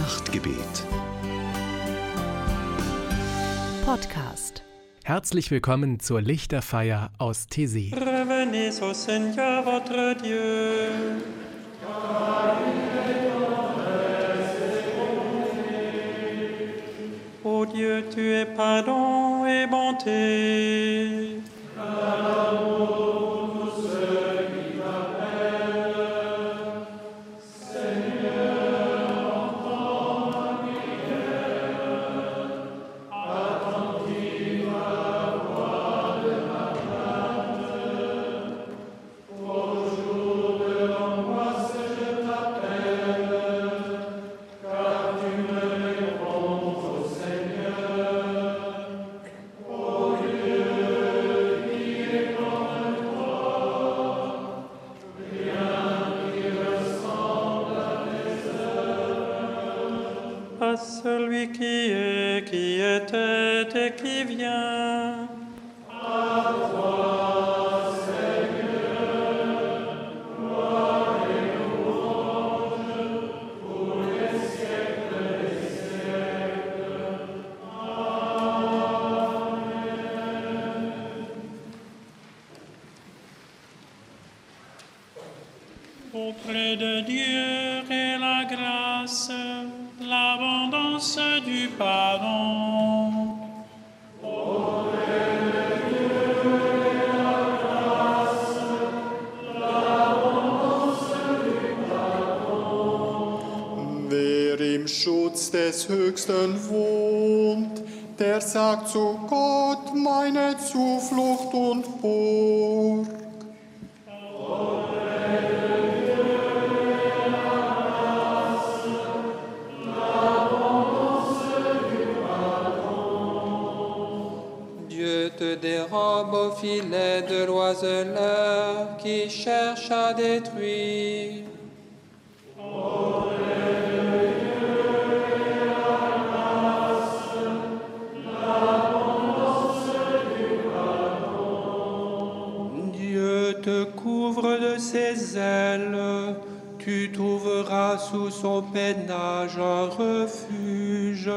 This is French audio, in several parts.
Nachtgebet. Podcast. Herzlich willkommen zur Lichterfeier aus Tessé. Revenez au Seigneur votre Dieu. Ô Dieu, tu es pardon et bonté. Est, qui vient. Auprès Der sagt zu Gott meine Zuflucht und Burg. Dieu te dérobe au filet de l'oiseleur qui cherche à détruire. Ailes, tu trouveras sous son peinage un refuge.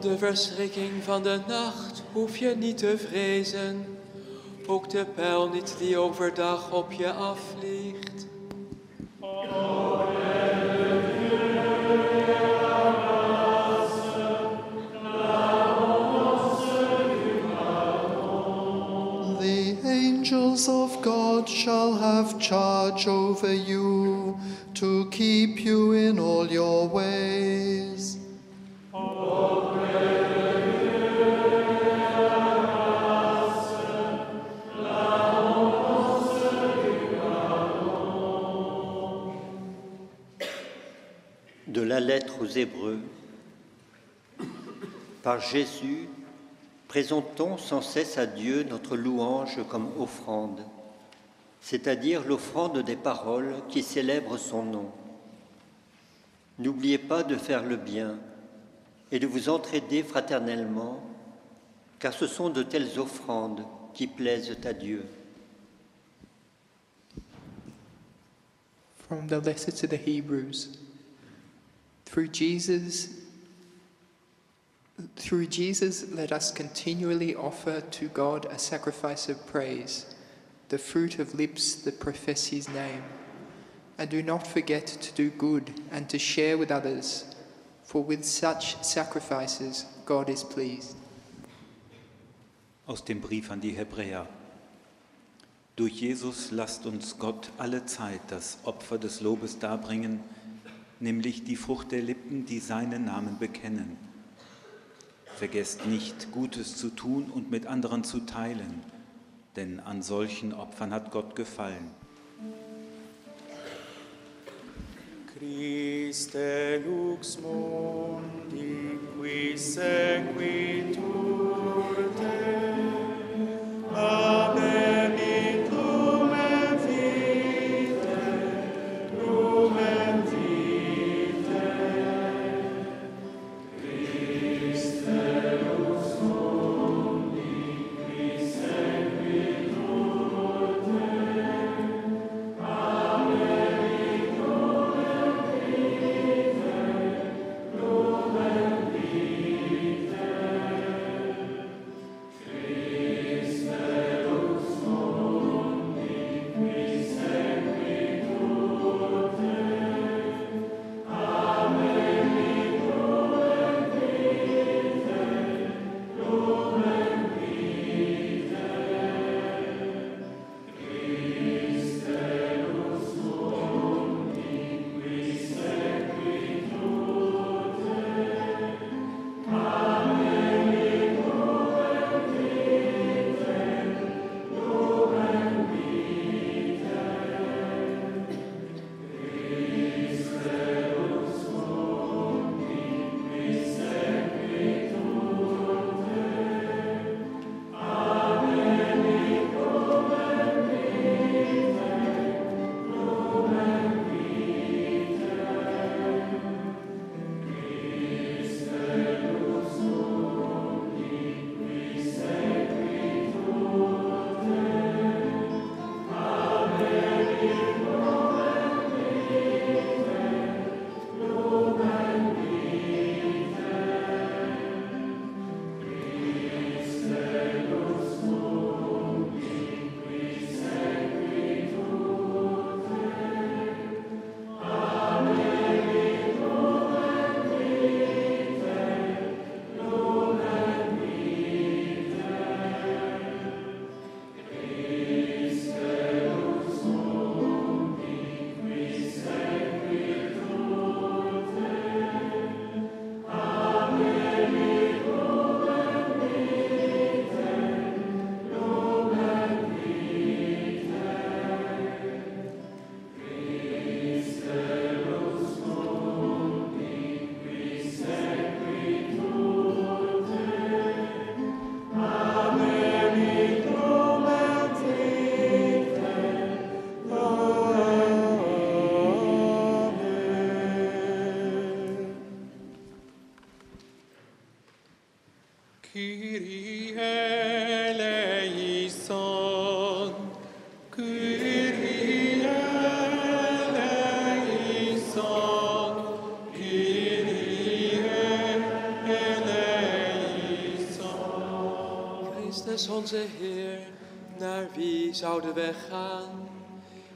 De verschrikking van de nacht hoef je niet te vrezen. Ook de pijl niet die overdag op je afvliegt. Shall have charge over you to keep you in all your ways. De la lettre aux Hébreux. Par Jésus, présentons sans cesse à Dieu notre louange comme offrande, c'est-à-dire l'offrande des paroles qui célèbrent son nom. N'oubliez pas de faire le bien et de vous entraider fraternellement, car ce sont de telles offrandes qui plaisent à Dieu. From the letter to the Hebrews. Through Jesus, through Jesus, let us continually offer to God a sacrifice of praise, the fruit of lips that profess his name. And do not forget to do good and to share with others, for with such sacrifices God is pleased. Aus dem Brief an die Hebräer. Durch Jesus lasst uns Gott alle Zeit das Opfer des Lobes darbringen, nämlich die Frucht der Lippen, die seinen Namen bekennen. Vergesst nicht, Gutes zu tun und mit anderen zu teilen, denn an solchen Opfern hat Gott gefallen. Christe lux mundi qui sequitur te. Christus onze Heer, naar wie zouden wij gaan?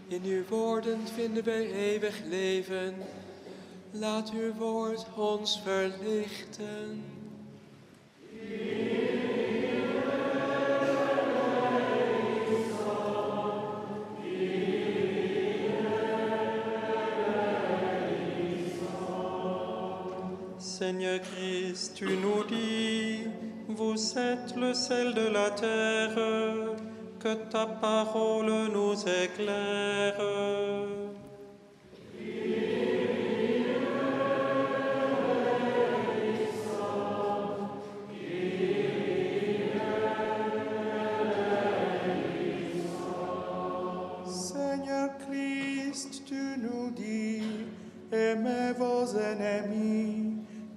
In uw woorden vinden wij eeuwig leven. Laat uw woord ons verlichten. Seigneur Christ, tu nous dis, vous êtes le sel de la terre, que ta parole nous éclaire.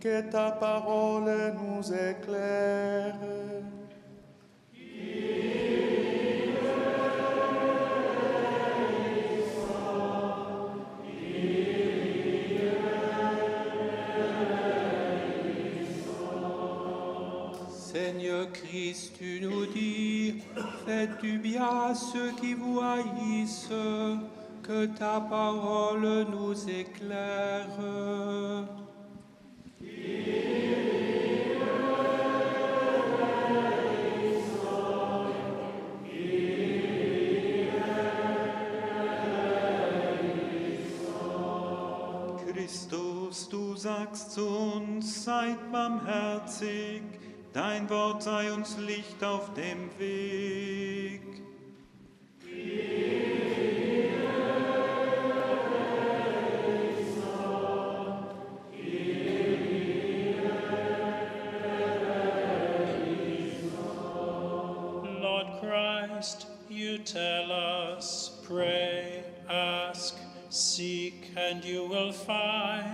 Que ta parole nous éclaire. Seigneur Christ, tu nous dis, faites du bien à ceux qui vous haïssent, que ta parole nous éclaire? Zu uns, seid barmherzig, dein Wort sei uns Licht auf dem Weg. Lord Christ, you tell us, pray, ask, seek, and you will find.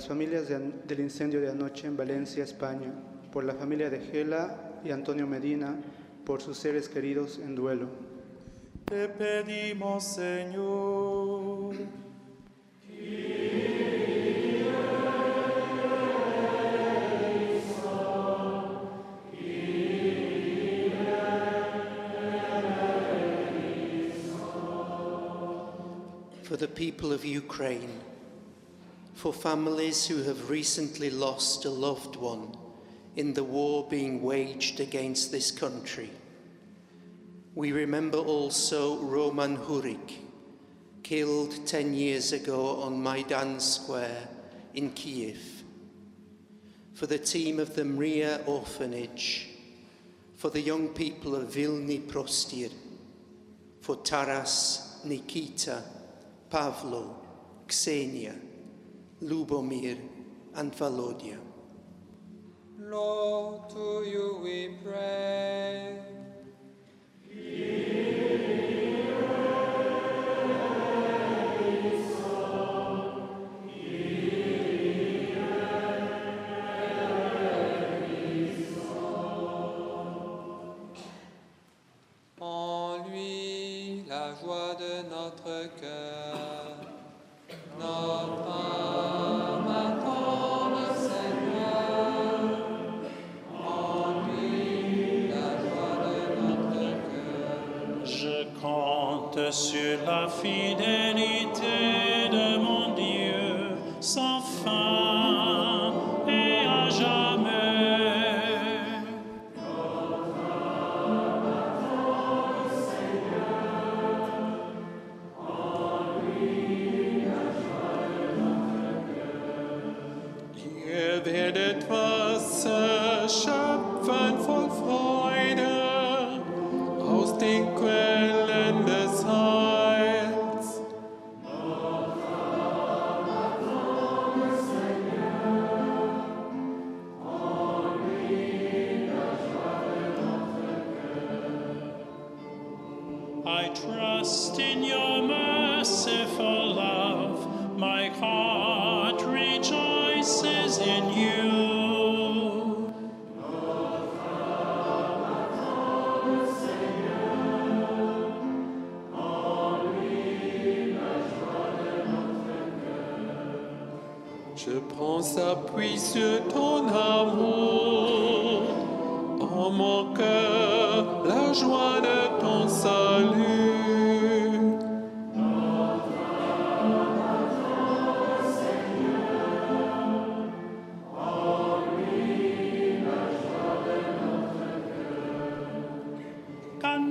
Las familias de del incendio de anoche en Valencia, España, por la familia de Gela y Antonio Medina, por sus seres queridos en duelo. Te pedimos, Señor. for the people of Ukraine, for families who have recently lost a loved one in the war being waged against this country. We remember also Roman Hurik, killed 10 years ago on Maidan Square in Kiev, for the team of the Mria Orphanage, for the young people of Vilni Prostir, for Taras, Nikita, Pavlo, Ksenia, Lubomir, and Volodya. Lord, to you we pray. Werdet Wasser schöpfen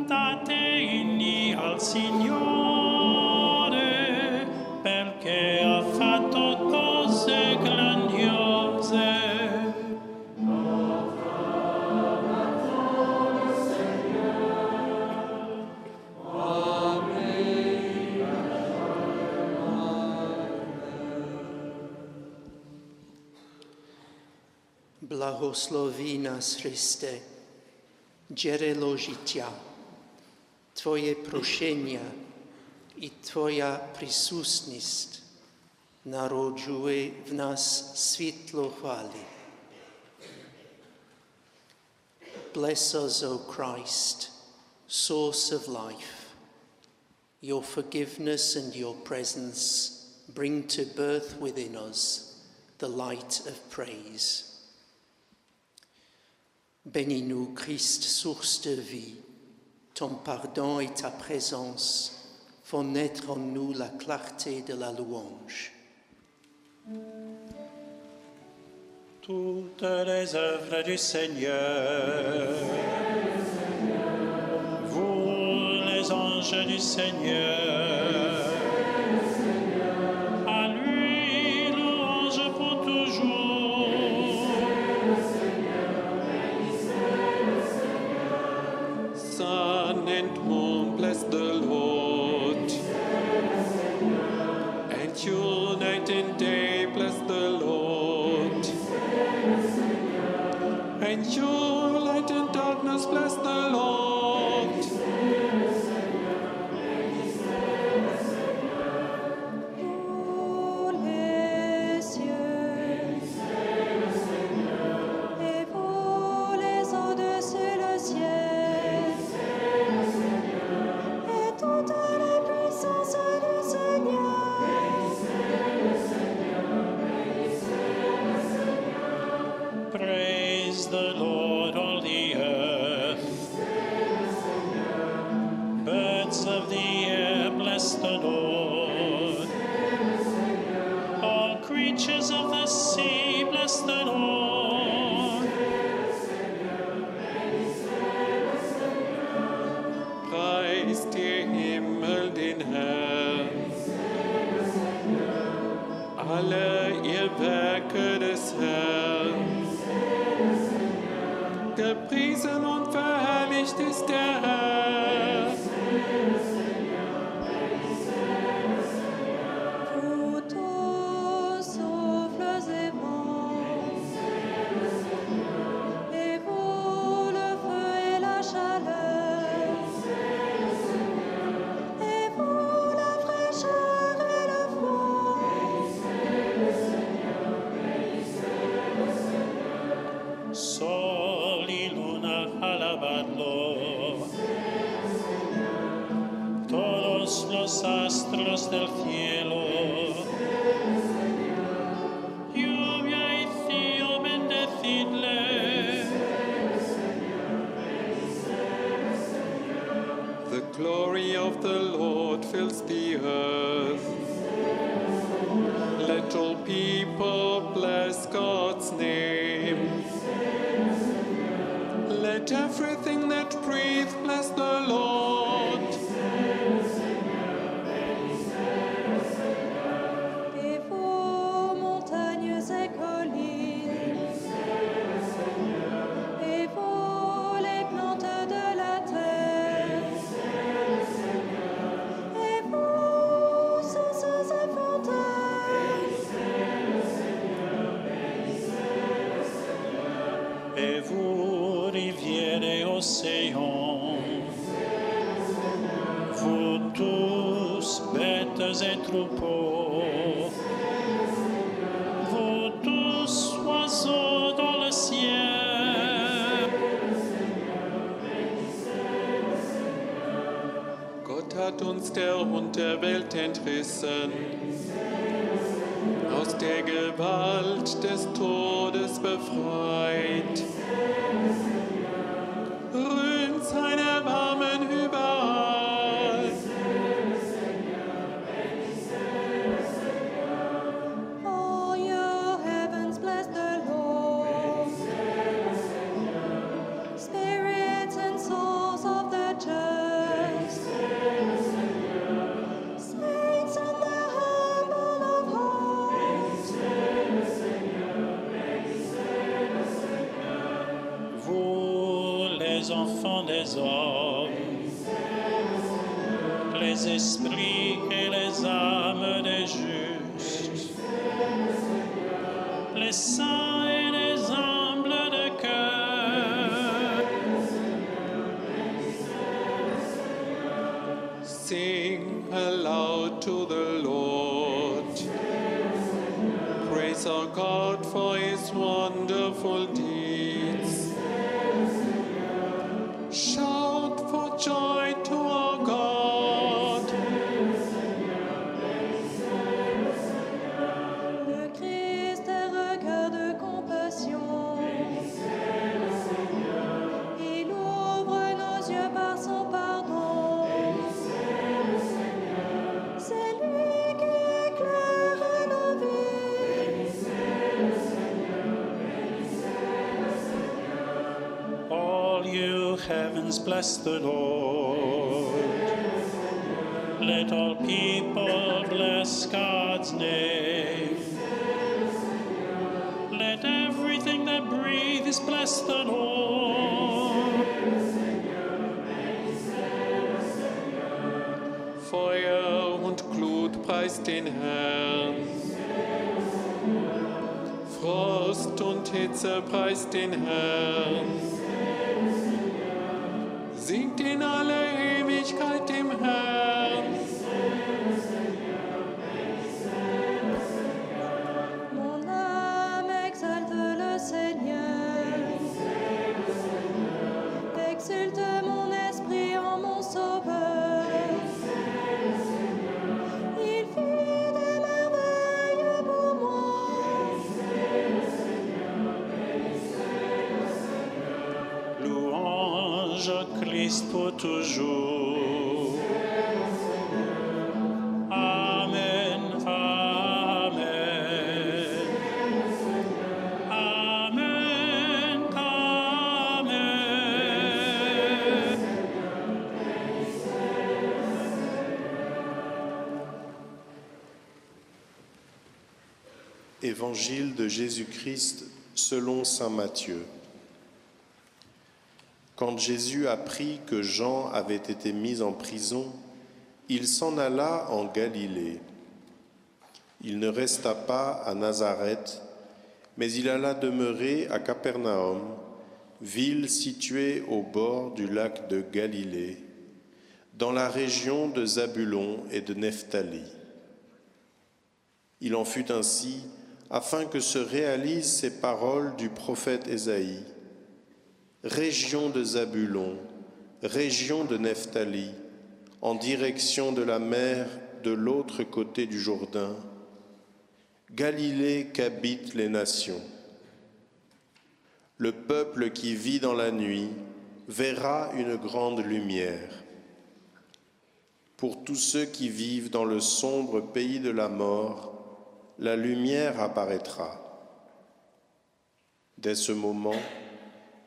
cantate inni al Signore, perché ha fatto cose grandiose. Blahosloví nás, Kriste, děre ložitia. Twoje prošenja i Tvoja prisutnost narođuje v nas svjetlo. Bless us, O Christ, source of life. Your forgiveness and your presence bring to birth within us the light of praise. Beni nous, Christ, source de vie, Ton pardon et ta présence font naître en nous la clarté de la louange. Toutes les œuvres du Seigneur, vous les anges du Seigneur, hat uns der Hund der Welt entrissen. Aus der Gewalt des Todes befreit. Aloud to the Lord. Praise our God for his wonderful deeds. Bless the Lord. Let all people bless God's name. Let everything that breathes bless the Lord. Feuer und Glut preist den Herrn. Frost und Hitze preist den Herrn. Singt in alle Ewigkeit dem Herrn. Évangile de Jésus-Christ selon Saint Matthieu. Quand Jésus apprit que Jean avait été mis en prison, il s'en alla en Galilée. Il ne resta pas à Nazareth, mais il alla demeurer à Capernaum, ville située au bord du lac de Galilée, dans la région de Zabulon et de Nephtali. Il en fut ainsi afin que se réalisent ces paroles du prophète Ésaïe. Région de Zabulon, région de Nephtali, en direction de la mer de l'autre côté du Jourdain, Galilée qu'habitent les nations. Le peuple qui vit dans la nuit verra une grande lumière. Pour tous ceux qui vivent dans le sombre pays de la mort, la lumière apparaîtra. Dès ce moment,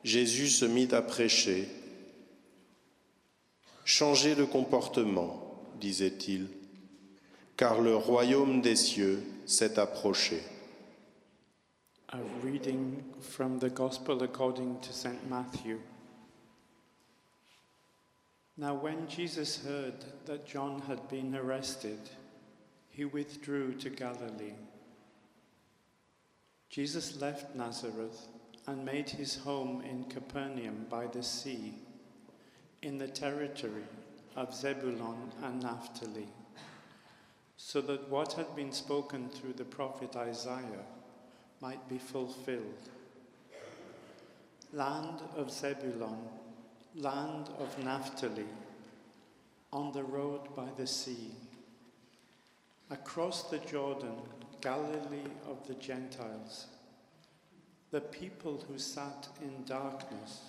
Jésus se mit à prêcher. Changez de comportement, disait-il, car le royaume des cieux s'est approché. A reading from the Gospel according to St. Matthew. Now, when Jesus heard that John had been arrested, he withdrew to Galilee. Jesus left Nazareth and made his home in Capernaum by the sea, in the territory of Zebulun and Naphtali, so that what had been spoken through the prophet Isaiah might be fulfilled. Land of Zebulun, land of Naphtali, on the road by the sea, across the Jordan Galilee of the Gentiles. The people who sat in darkness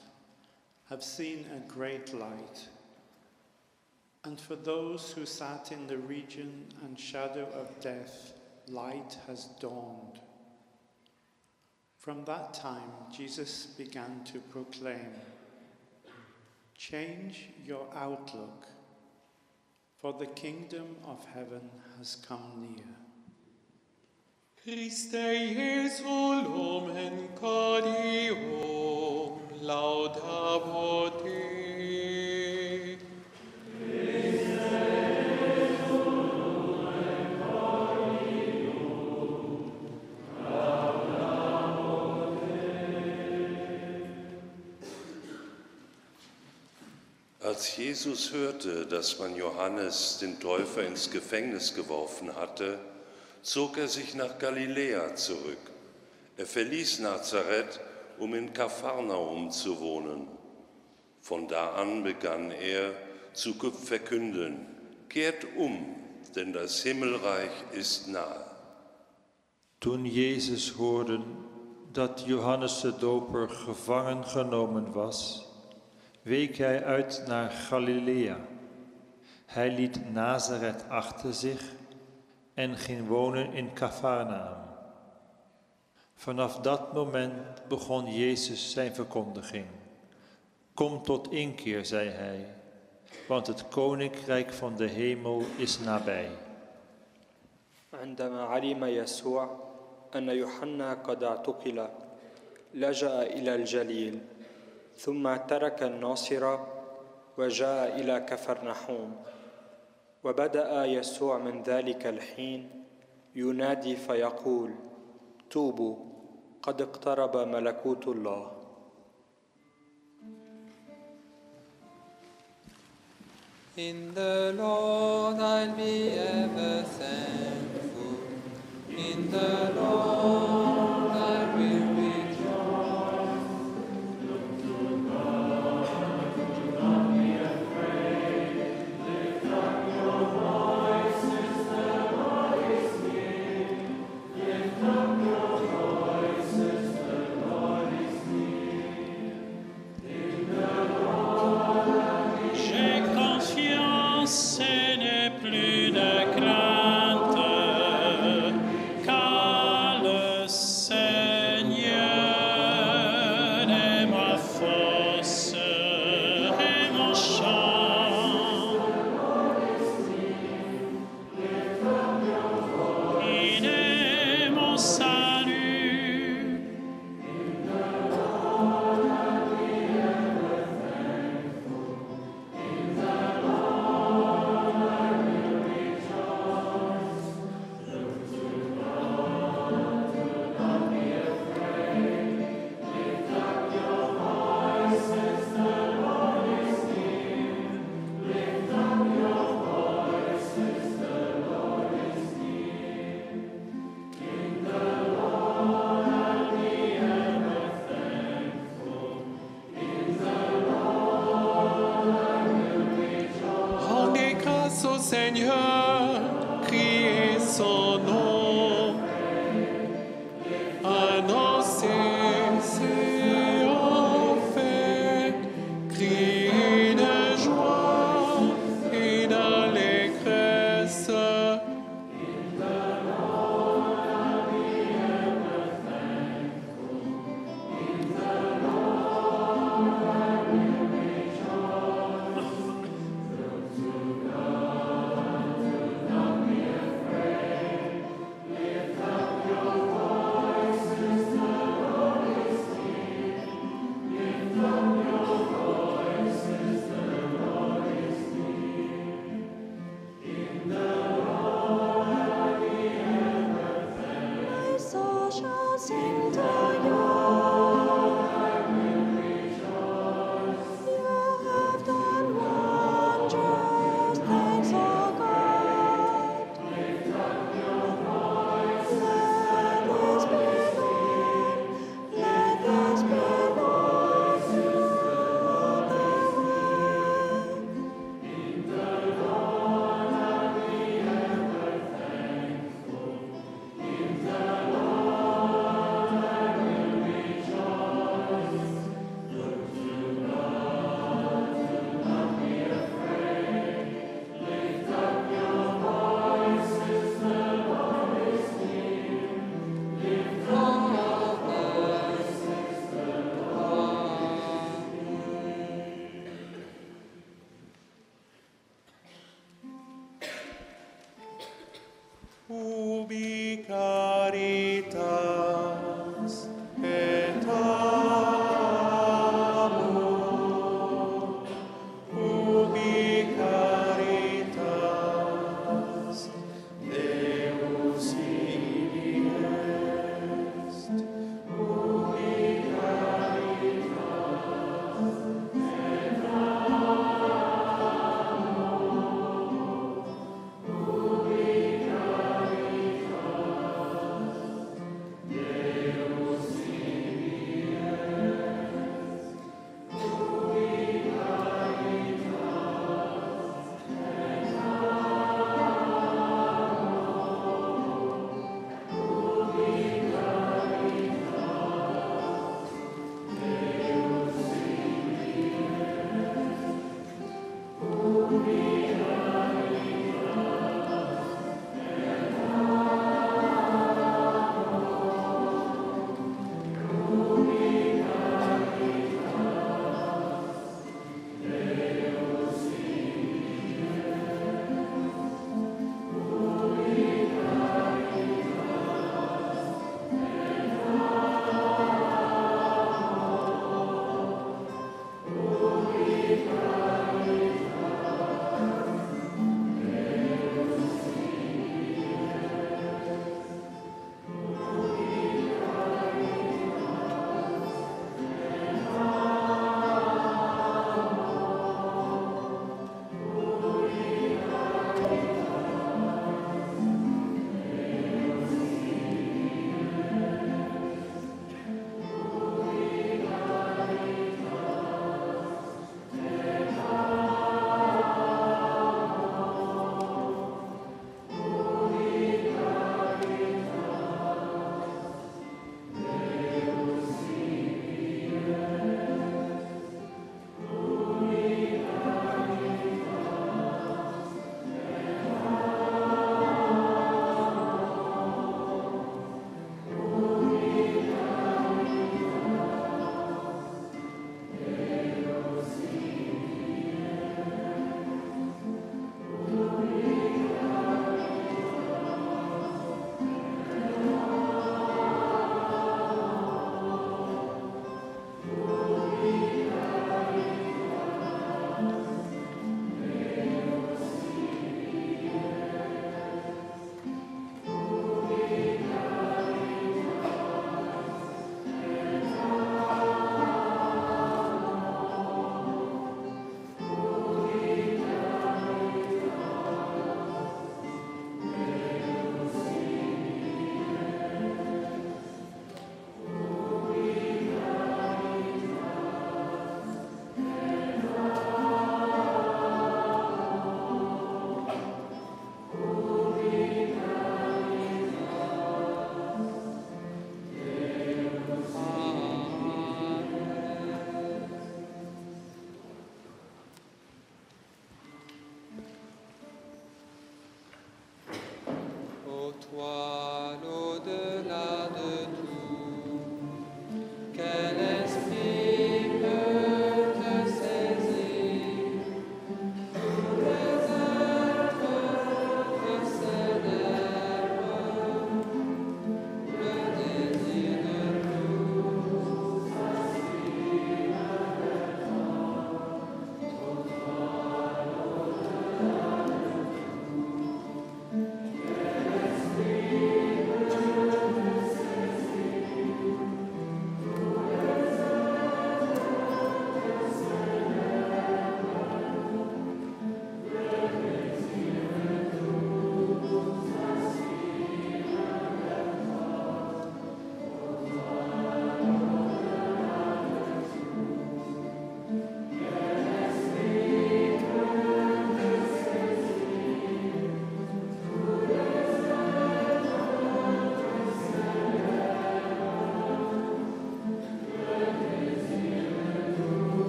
have seen a great light. And for those who sat in the region and shadow of death, light has dawned. From that time, Jesus began to proclaim Change your outlook, for the kingdom of heaven has come near. Christe Jesu lumen cadium laudavot te. Als Jesus hörte, dass man Johannes den Täufer ins Gefängnis geworfen hatte, zog er sich nach Galiläa zurück. Er verließ Nazareth, um in Kapharnaum zu wohnen. Von da an begann er zu verkünden, kehrt um, denn das Himmelreich ist nahe. Toen Jezus hoorde dat Johannes de Doper gevangen genomen was, week hij uit naar Galilea. Hij liet Nazareth achter zich en ging wonen in Cafarnaum. Vanaf dat moment begon Jezus zijn verkondiging. Kom tot inkeer, zei hij, want het koninkrijk van de hemel is nabij. عندما علم يسوع أن يوحنا قد اعتقل لجأ إلى الجليل ثم ترك الناصرة وجاء إلى كفرنحوم وبدأ يسوع من ذلك الحين ينادي فيقول توبوا قد اقترب ملكوت الله In the Lord I'll be ever thankful. In the Lord plus de crainte,